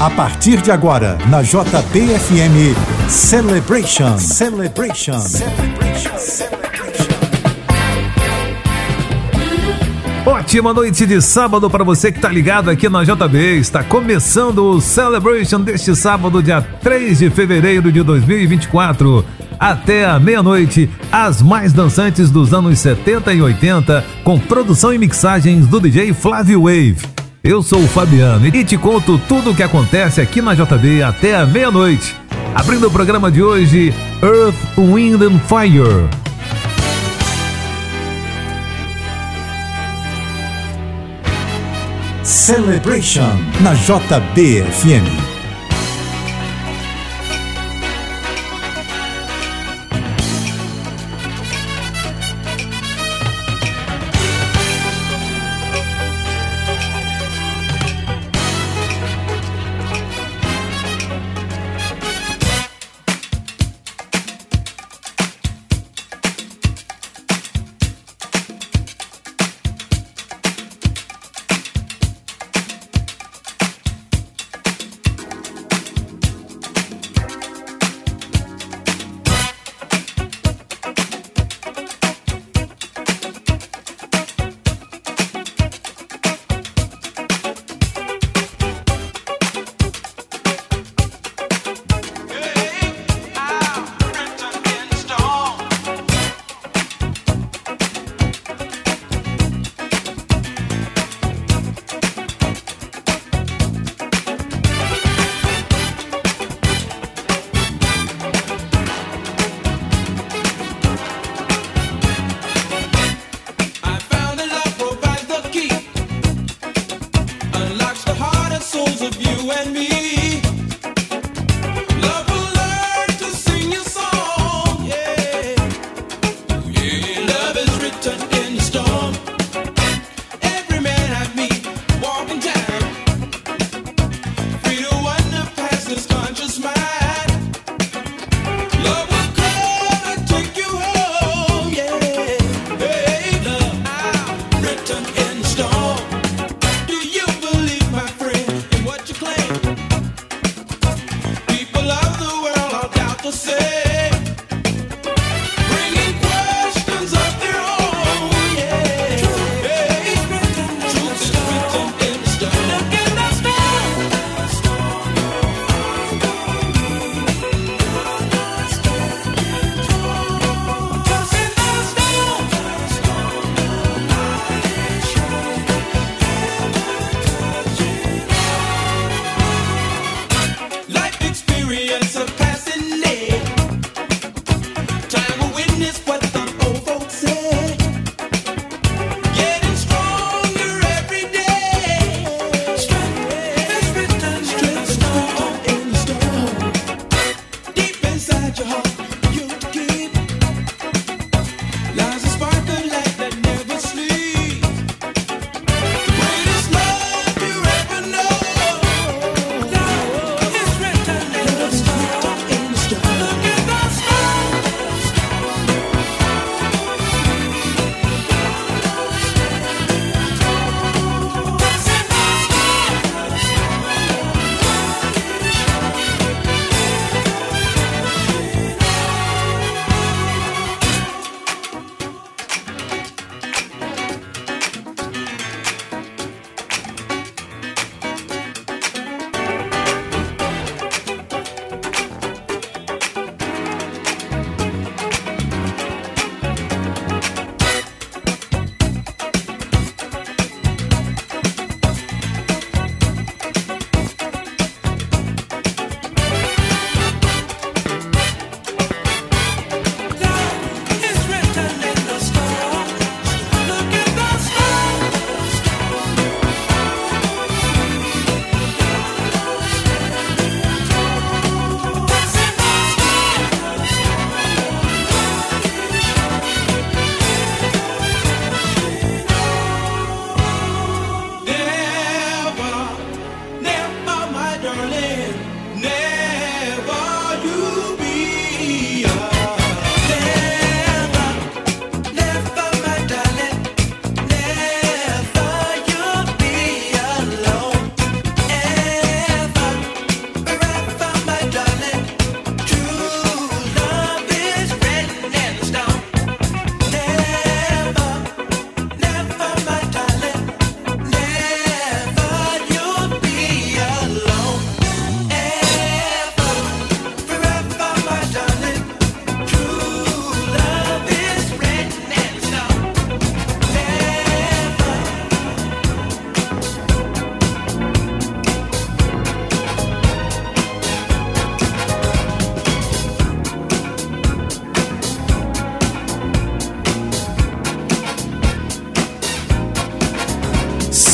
A partir de agora, na JBFM Celebration. Celebration. Celebration. Ótima noite de sábado para você que está ligado aqui na JB. Está começando o Celebration deste sábado, dia 3 de fevereiro de 2024. Até a meia-noite, as mais dançantes dos anos 70 e 80, com produção e mixagens do DJ Flávio Wave. Eu sou o Fabiano e te conto tudo o que acontece aqui na JB até a meia-noite. Abrindo o programa de hoje, Earth, Wind and Fire. Celebration na JBFM.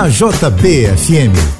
Na JBFM.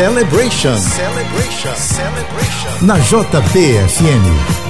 Celebration. Celebration. Celebration. Na JBFM.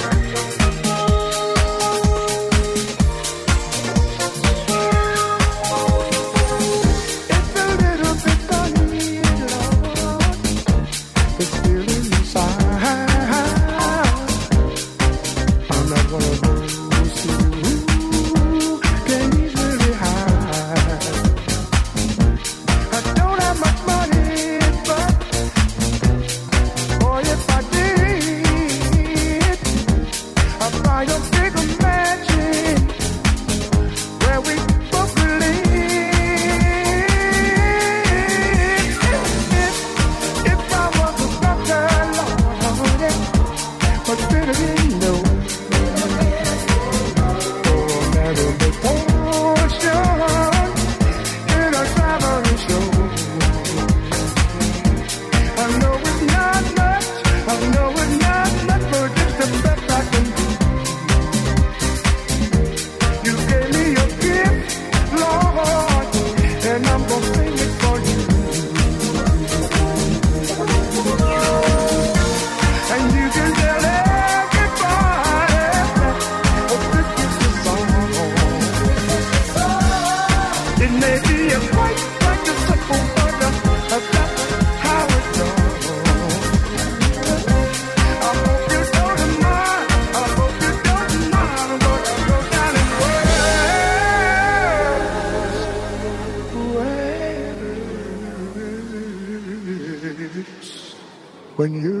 when you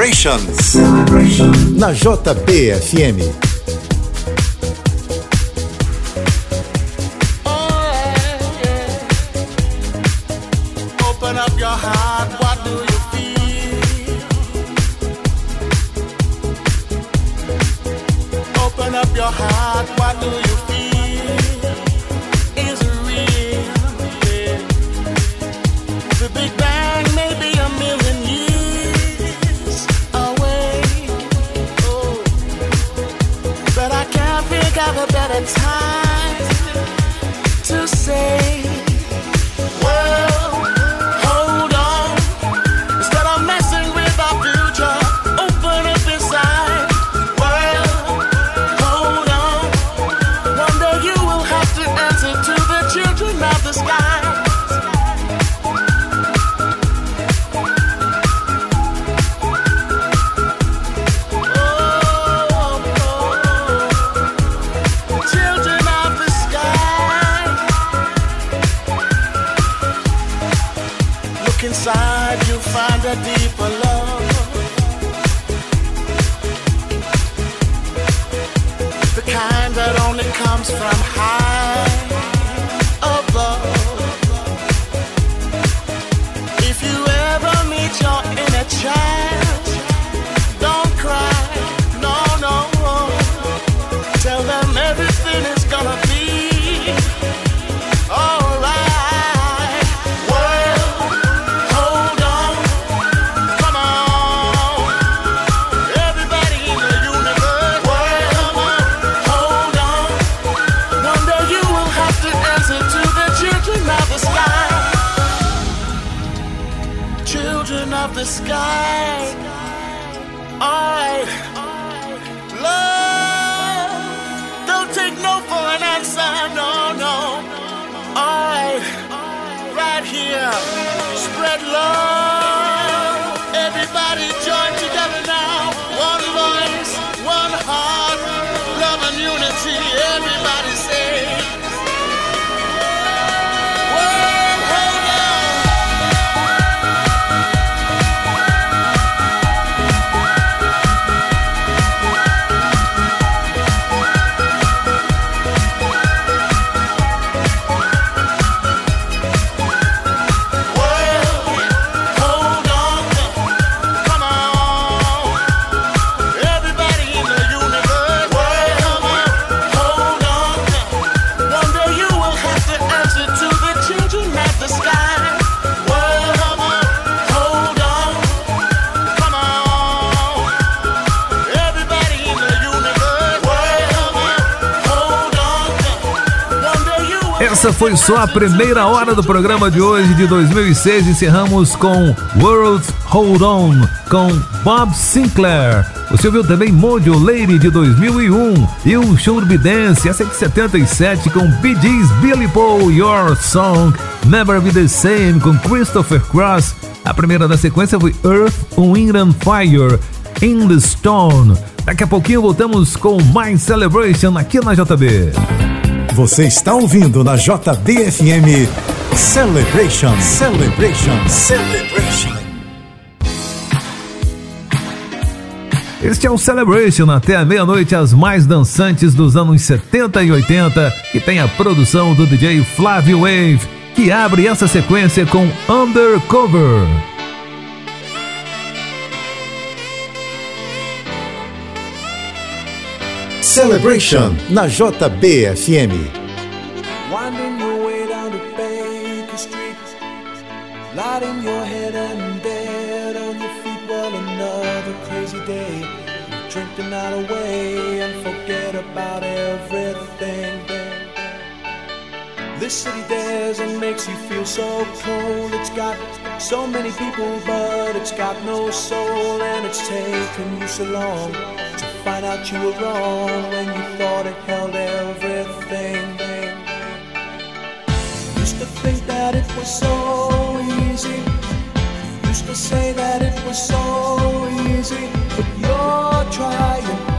Celebrations. Na JBFM. Essa foi só a primeira hora do programa de hoje de 2006. Encerramos com World Hold On com Bob Sinclair. Você ouviu também Mojo Lady de 2001 e o Should Be Dance, é de 77 com Bee Gees, Billy Paul, Your Song, Never Be The Same com Christopher Cross. A primeira da sequência foi Earth, Wind and Fire, In The Stone. Daqui a pouquinho voltamos com mais Celebration aqui na JB. Você está ouvindo na JBFM Celebration, Celebration, Celebration. Este é o Celebration até a meia-noite, as mais dançantes dos anos 70 e 80, que tem a produção do DJ Flávio Wave, que abre essa sequência com Undercover. Celebration na JBFM. Winding your way down to Baker Street, lighting your head and dead on your feet. Well, another crazy day. Drink the night away and forget about everything. This city dares and makes you feel so cold. It's got so many people, but it's got no soul, and it's taken you so long find out you were wrong when you thought it held everything. Used to think that it was so easy. Used to say that it was so easy, but you're trying,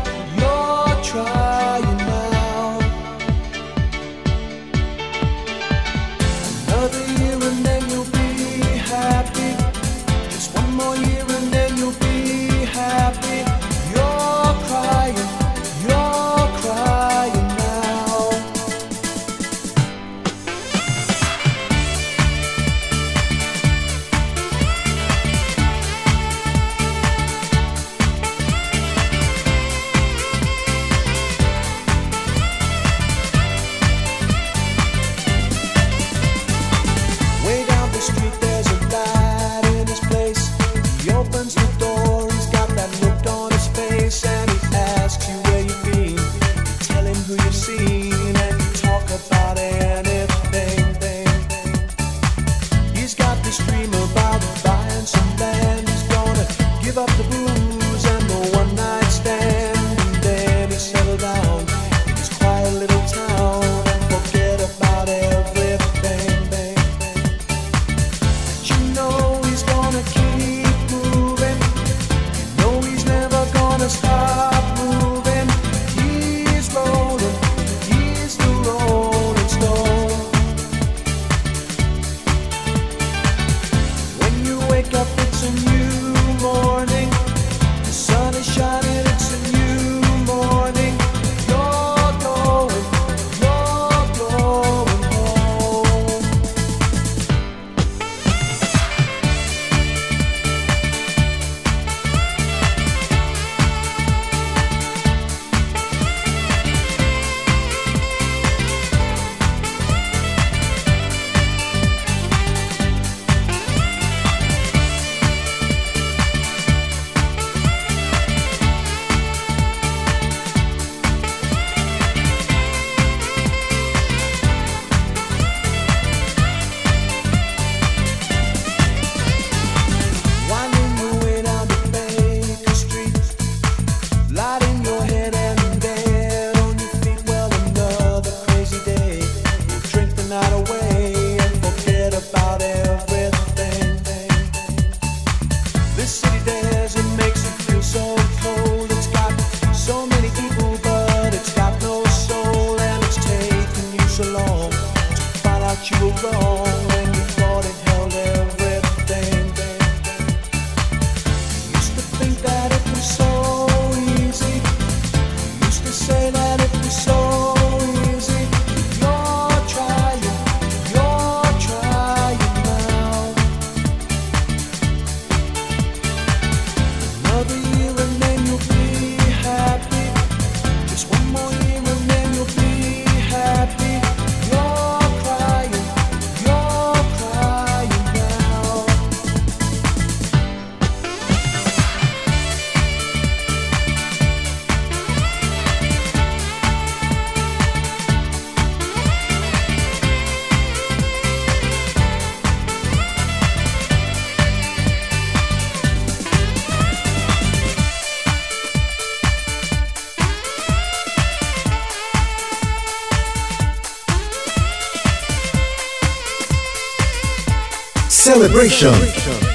Celebration. Kept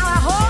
Now I hope.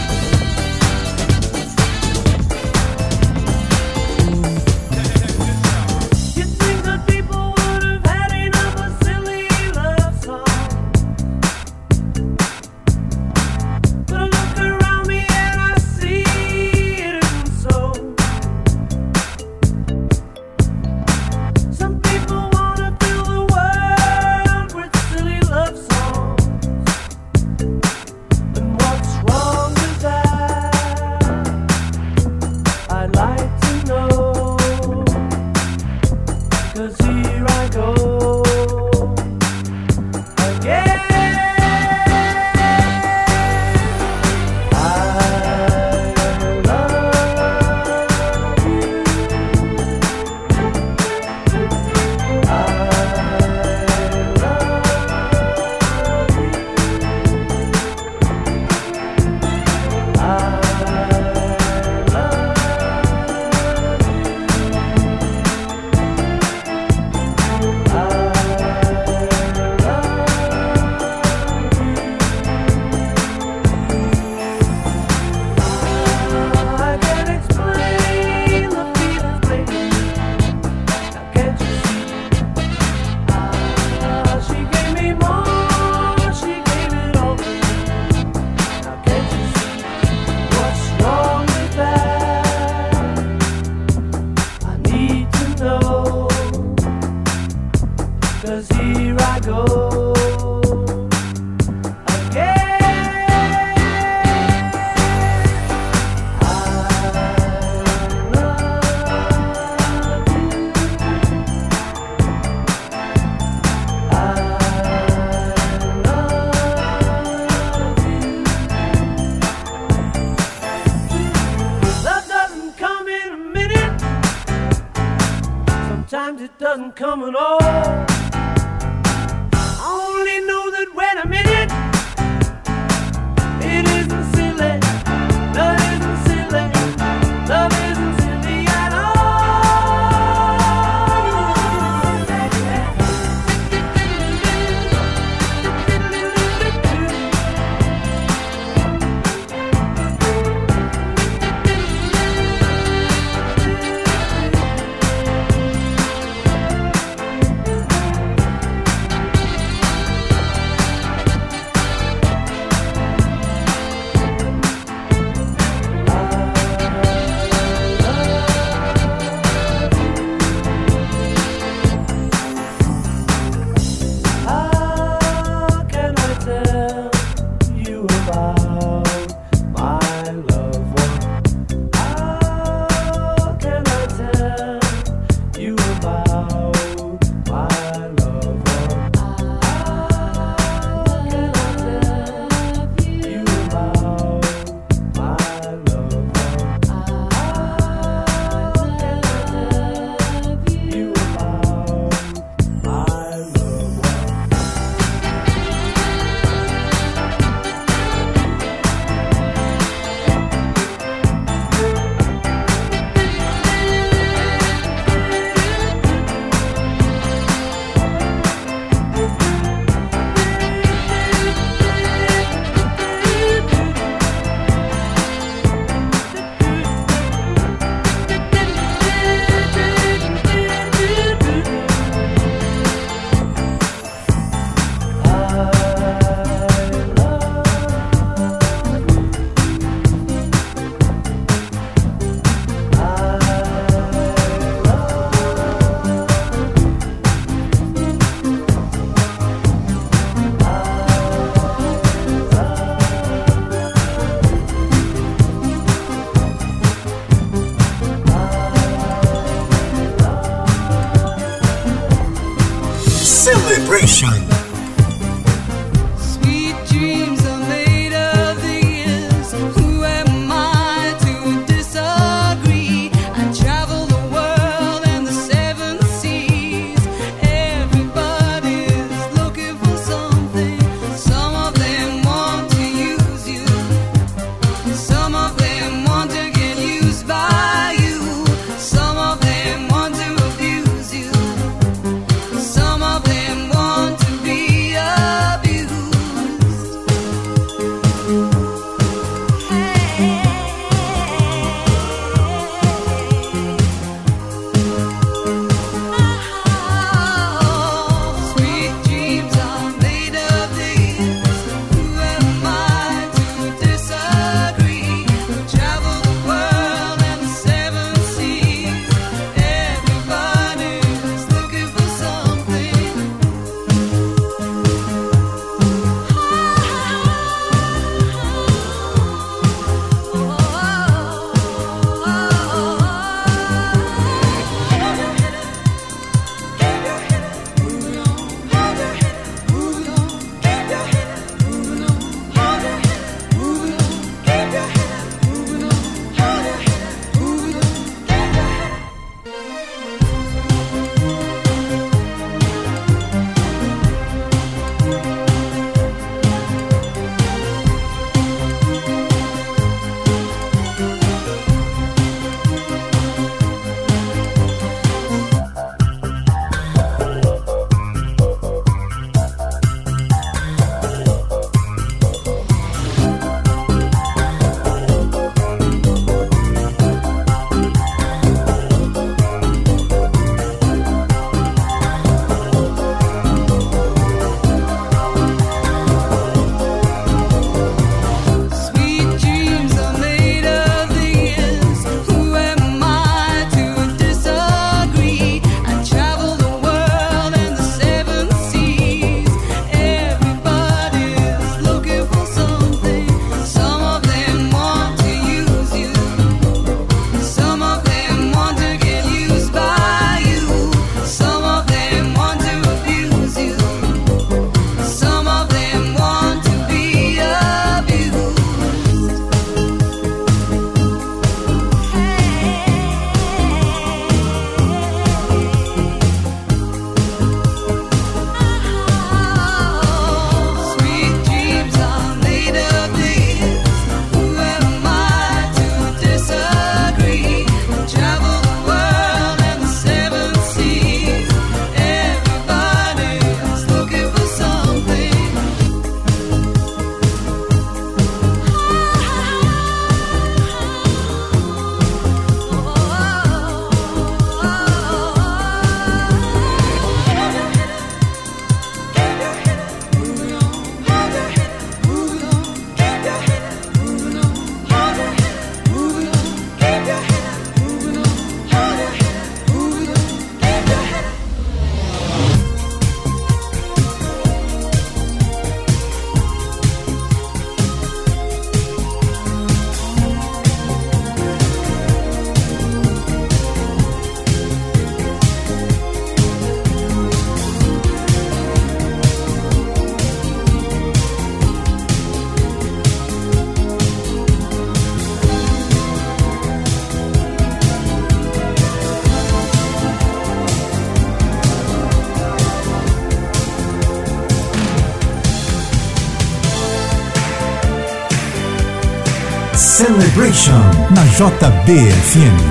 JBFM.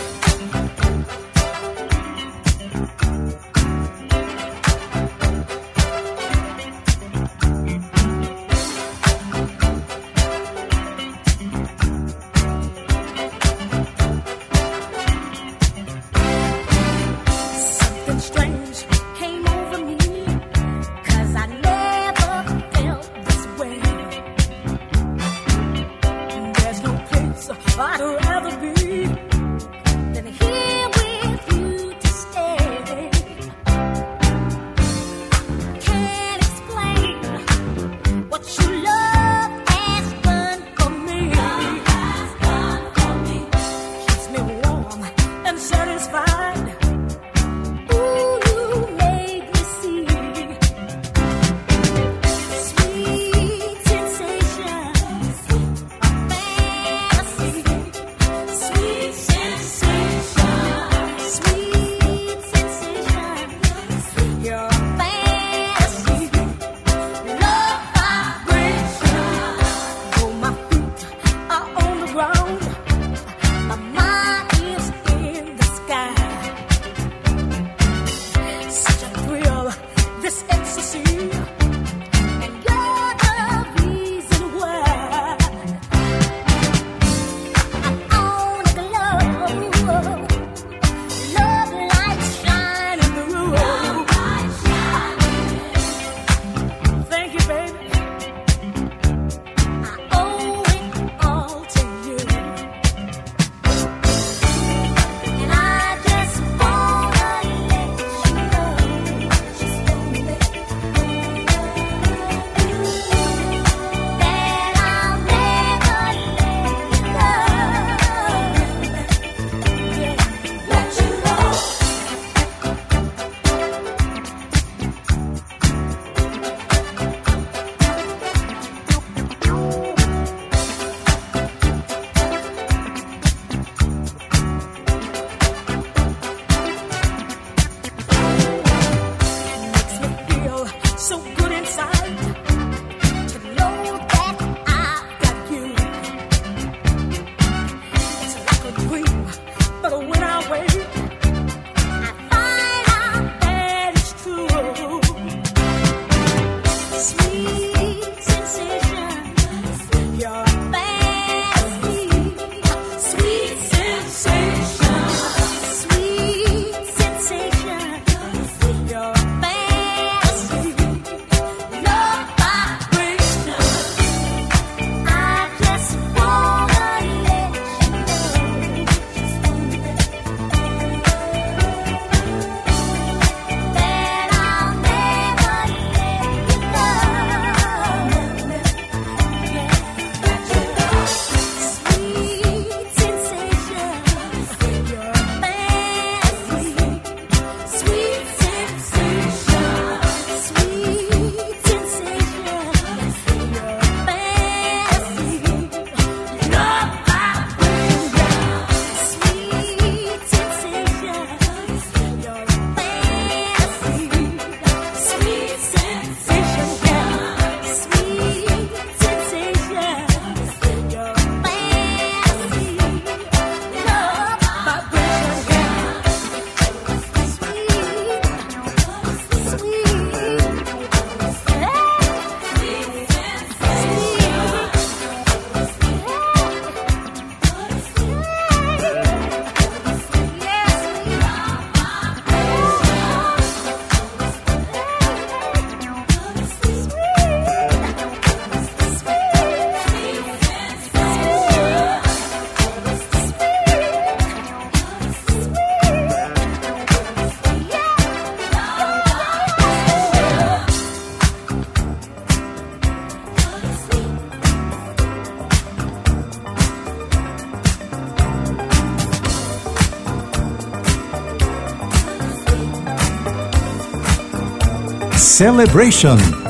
Celebration.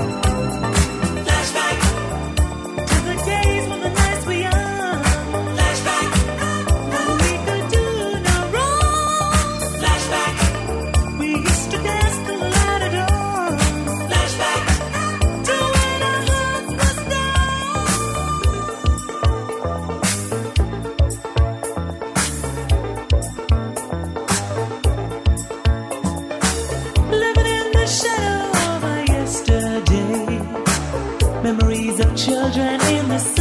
Memories of children in the sun.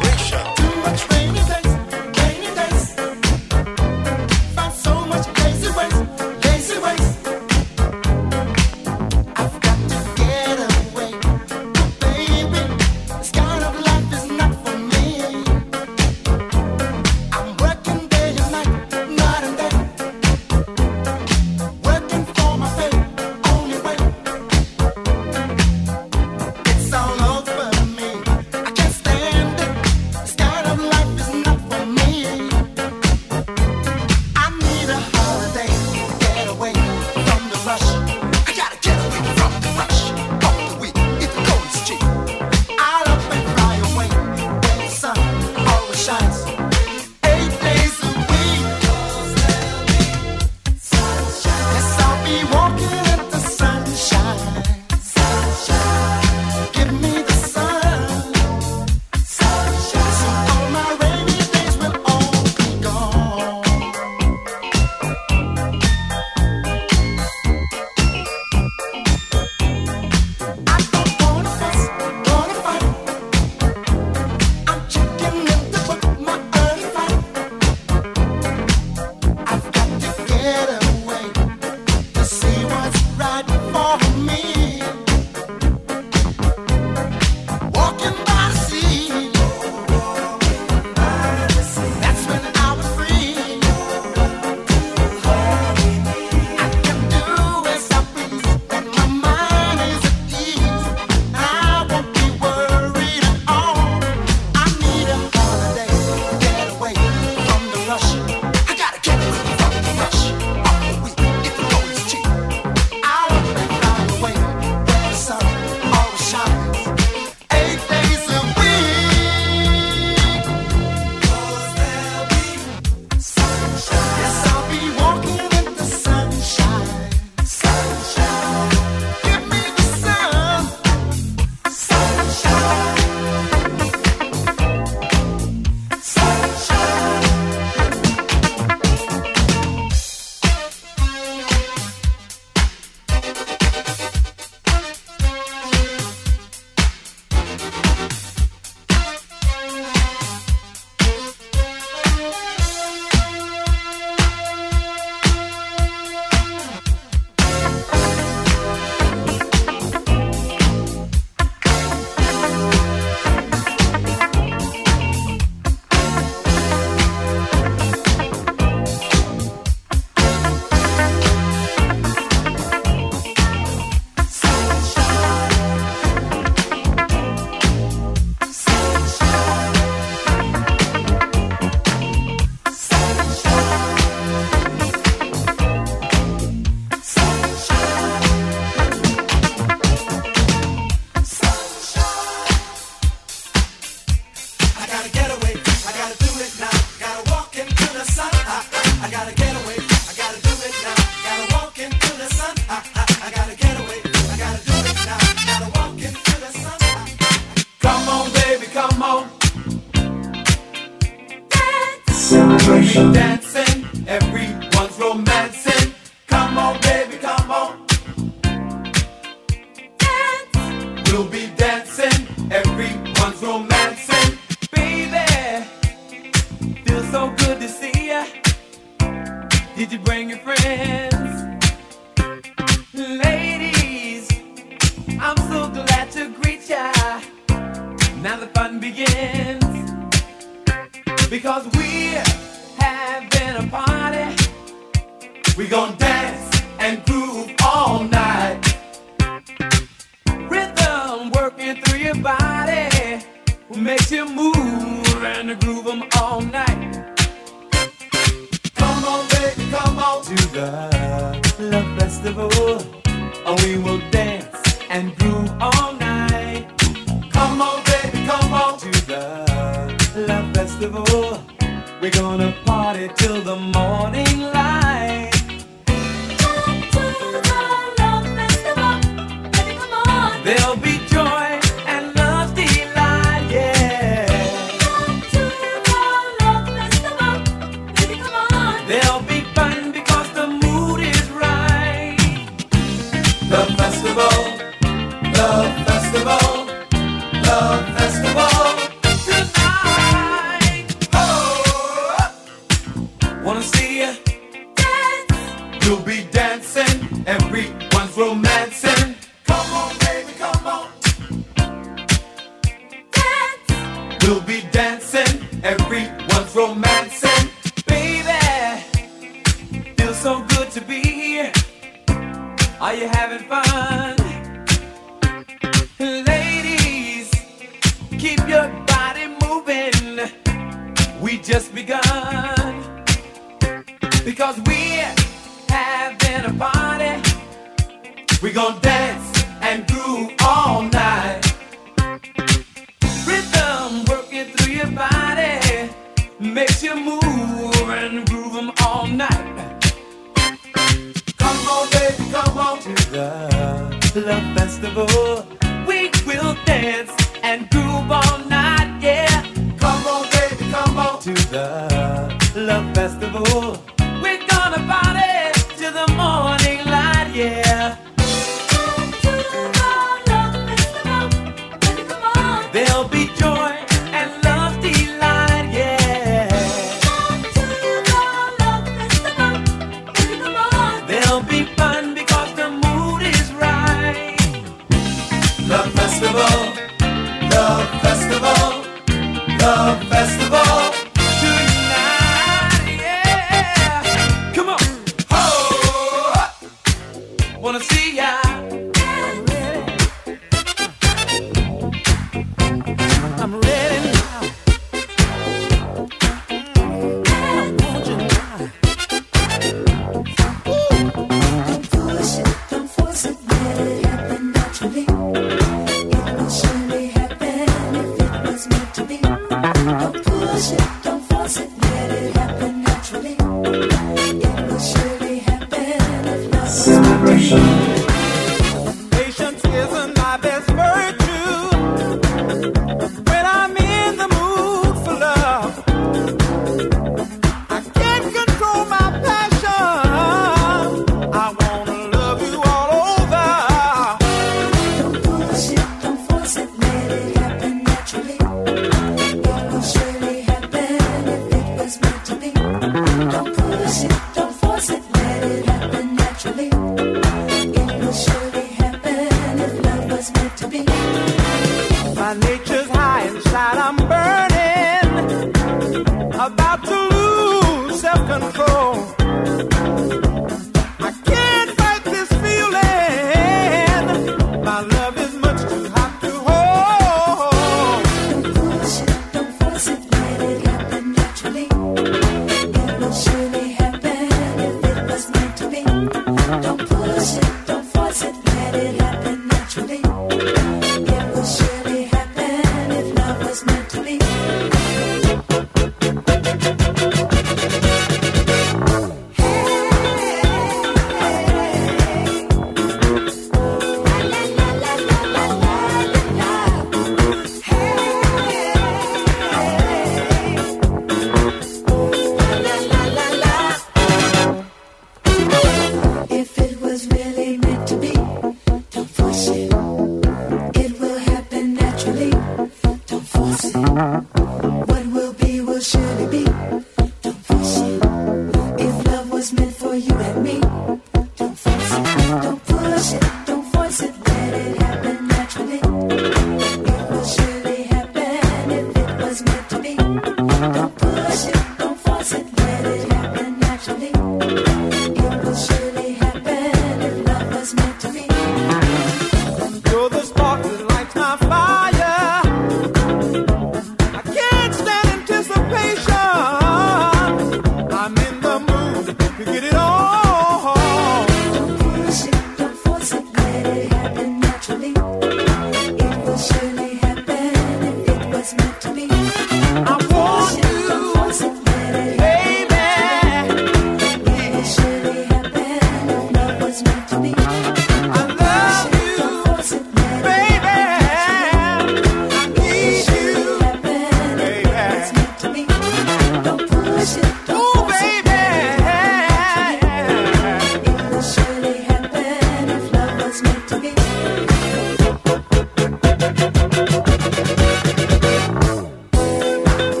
gonna dance and groove all night. Rhythm working through your body will make you move and the groove them all night. Come on, baby, come on to the love festival. And we will dance and groove all night. Come on, baby, come on to the love festival. We're gonna party till the morning light. to be. My nature's high inside, I'm burning. About to lose self control.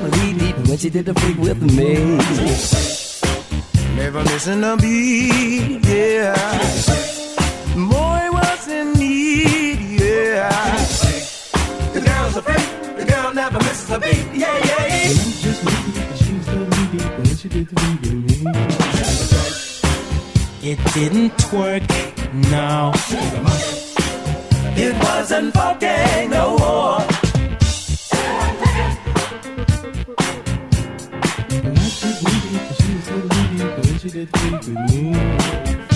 Was totally when she did the freak with me. Never missing a beat, yeah. Boy, was it neat, yeah. The girl's a freak, the girl never misses a beat, yeah, yeah, yeah. Just deep, she was totally deep when she did the freak with me. It didn't work, no. It wasn't funky no more. sitting with me.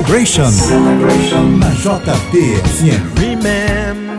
Celebration, na JBFM. Remember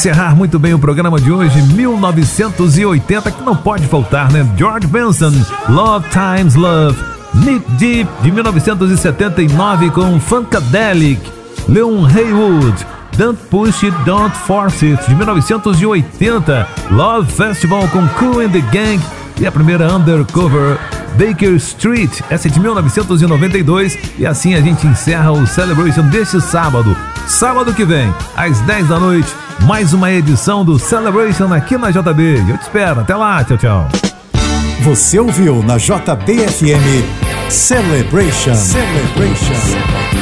encerrar muito bem o programa de hoje, 1980, que não pode faltar, né? George Benson, Love Times Love. Nick Deep, de 1979, com Funkadelic. Leon Haywood, Don't Push It, Don't Force It, de 1980. Love Festival com Cool and the Gang. E a primeira Undercover, Baker Street, essa é de 1992. E assim a gente encerra o Celebration deste sábado. Sábado que vem, às 10 da noite, mais uma edição do Celebration aqui na JB. Eu te espero. Até lá. Tchau, tchau. Você ouviu na JBFM Celebration. Celebration.